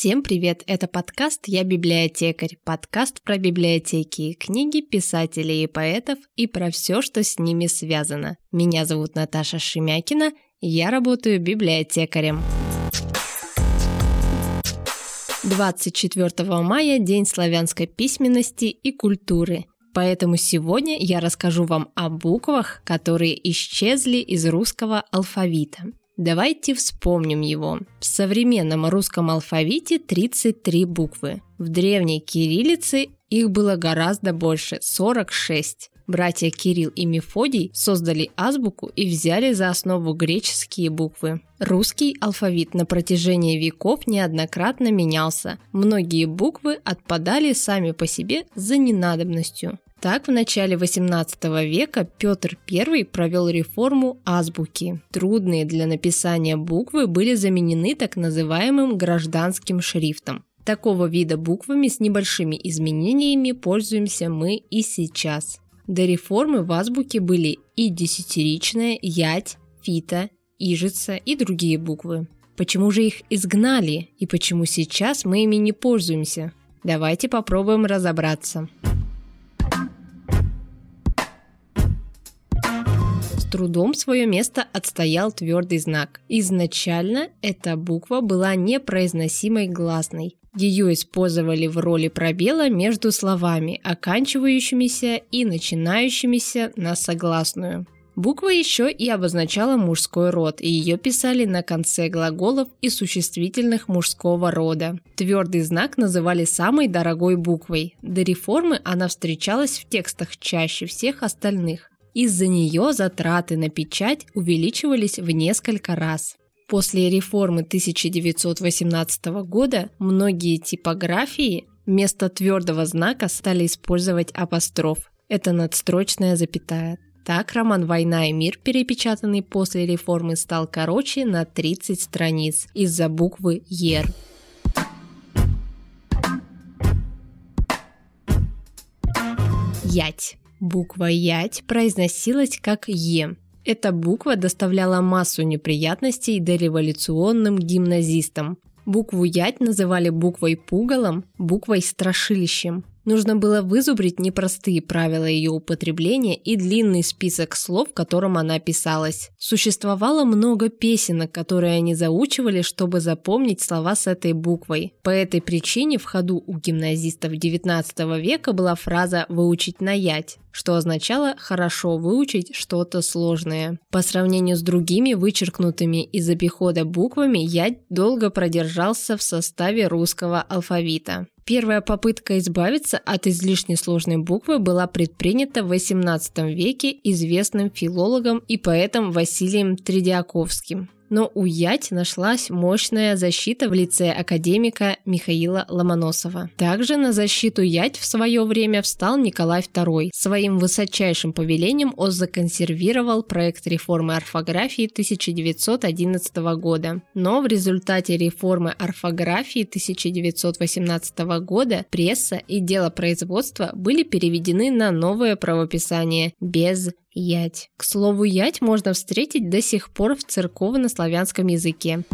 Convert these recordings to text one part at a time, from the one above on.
Всем привет! Это подкаст «Я библиотекарь», подкаст про библиотеки, книги писателей и поэтов и про все, что с ними связано. Меня зовут Наташа Шемякина, я работаю библиотекарем. 24 мая – День славянской письменности и культуры. Поэтому сегодня я расскажу вам о буквах, которые исчезли из русского алфавита. Давайте вспомним его. В современном русском алфавите 33 буквы. В древней кириллице их было гораздо больше – 46. Братья Кирилл и Мефодий создали азбуку и взяли за основу греческие буквы. Русский алфавит на протяжении веков неоднократно менялся. Многие буквы отпадали сами по себе за ненадобностью. Так, в начале XVIII века Петр I провел реформу азбуки. Трудные для написания буквы были заменены так называемым гражданским шрифтом. Такого вида буквами с небольшими изменениями пользуемся мы и сейчас. До реформы в азбуке были и десятиричная, ять, фита, ижица и другие буквы. Почему же их изгнали и почему сейчас мы ими не пользуемся? Давайте попробуем разобраться. Трудом свое место отстоял твердый знак. Изначально эта буква была непроизносимой гласной. Ее использовали в роли пробела между словами, оканчивающимися и начинающимися на согласную. Буква еще и обозначала мужской род, и ее писали на конце глаголов и существительных мужского рода. Твердый знак называли самой дорогой буквой. До реформы она встречалась в текстах чаще всех остальных. Из-за нее затраты на печать увеличивались в несколько раз. После реформы 1918 года многие типографии вместо твердого знака стали использовать апостроф. Это надстрочная запятая. Так роман «Война и мир», перепечатанный после реформы, стал короче на 30 страниц из-за буквы «Ер». Ять. Буква «ять» произносилась как «е». Эта буква доставляла массу неприятностей дореволюционным гимназистам. Букву «ять» называли буквой «пугалом», буквой «страшилищем». Нужно было вызубрить непростые правила ее употребления и длинный список слов, которым она писалась. Существовало много песенок, которые они заучивали, чтобы запомнить слова с этой буквой. По этой причине в ходу у гимназистов XIX века была фраза «выучить на ять», что означало хорошо выучить что-то сложное. По сравнению с другими вычеркнутыми из обихода буквами, ять долго продержался в составе русского алфавита. Первая попытка избавиться от излишне сложной буквы была предпринята в XVIII веке известным филологом и поэтом Василием Тредиаковским но у Ять нашлась мощная защита в лице академика Михаила Ломоносова. Также на защиту Ять в свое время встал Николай II. Своим высочайшим повелением он законсервировал проект реформы орфографии 1911 года. Но в результате реформы орфографии 1918 года пресса и дело производства были переведены на новое правописание без Ять. К слову, ять можно встретить до сих пор в церковно-славянском языке.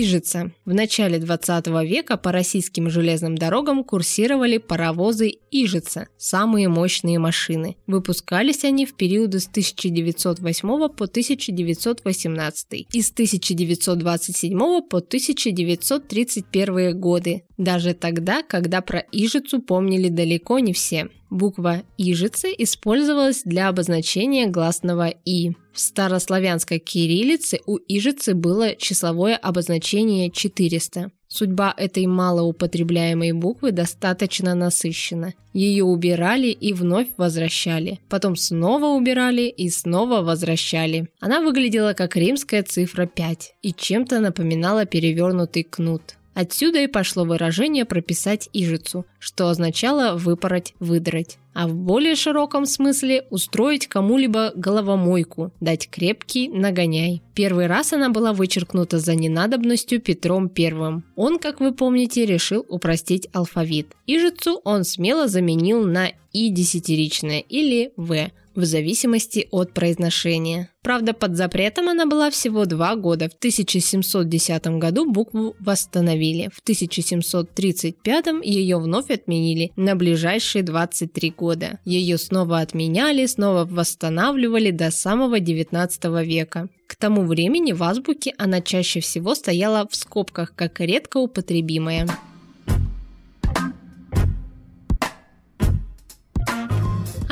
Ижица. В начале 20 века по российским железным дорогам курсировали паровозы Ижица, самые мощные машины. Выпускались они в периоды с 1908 по 1918 и с 1927 по 1931 годы. Даже тогда, когда про Ижицу помнили далеко не все. Буква Ижицы использовалась для обозначения гласного «и». В старославянской кириллице у Ижицы было числовое обозначение 400. Судьба этой малоупотребляемой буквы достаточно насыщена. Ее убирали и вновь возвращали. Потом снова убирали и снова возвращали. Она выглядела как римская цифра 5 и чем-то напоминала перевернутый кнут. Отсюда и пошло выражение «прописать ижицу», что означало «выпороть, выдрать». а в более широком смысле устроить кому-либо головомойку, дать крепкий нагоняй. Первый раз она была вычеркнута за ненадобностью Петром I. Он, как вы помните, решил упростить алфавит. Ижицу он смело заменил на и десятиричное или В, в зависимости от произношения. Правда, под запретом она была всего два года. В 1710 году букву восстановили. В 1735 ее вновь отменили на ближайшие 23 года. Ее снова отменяли, снова восстанавливали до самого 19 века. К тому времени в азбуке она чаще всего стояла в скобках как редко употребимая.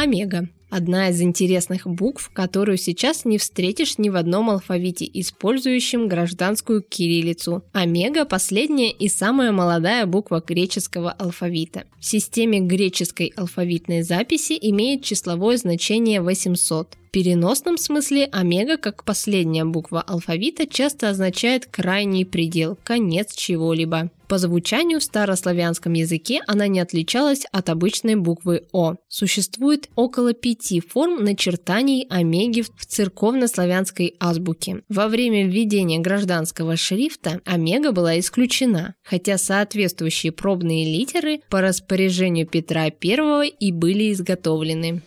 Омега. Одна из интересных букв, которую сейчас не встретишь ни в одном алфавите, использующем гражданскую кириллицу. Омега – последняя и самая молодая буква греческого алфавита. В системе греческой алфавитной записи имеет числовое значение 800 переносном смысле омега, как последняя буква алфавита, часто означает крайний предел, конец чего-либо. По звучанию в старославянском языке она не отличалась от обычной буквы О. Существует около пяти форм начертаний омеги в церковно-славянской азбуке. Во время введения гражданского шрифта омега была исключена, хотя соответствующие пробные литеры по распоряжению Петра I и были изготовлены.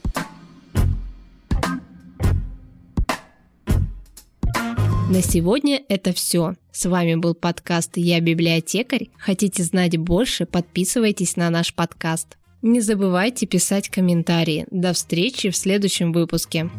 На сегодня это все. С вами был подкаст «Я библиотекарь». Хотите знать больше? Подписывайтесь на наш подкаст. Не забывайте писать комментарии. До встречи в следующем выпуске.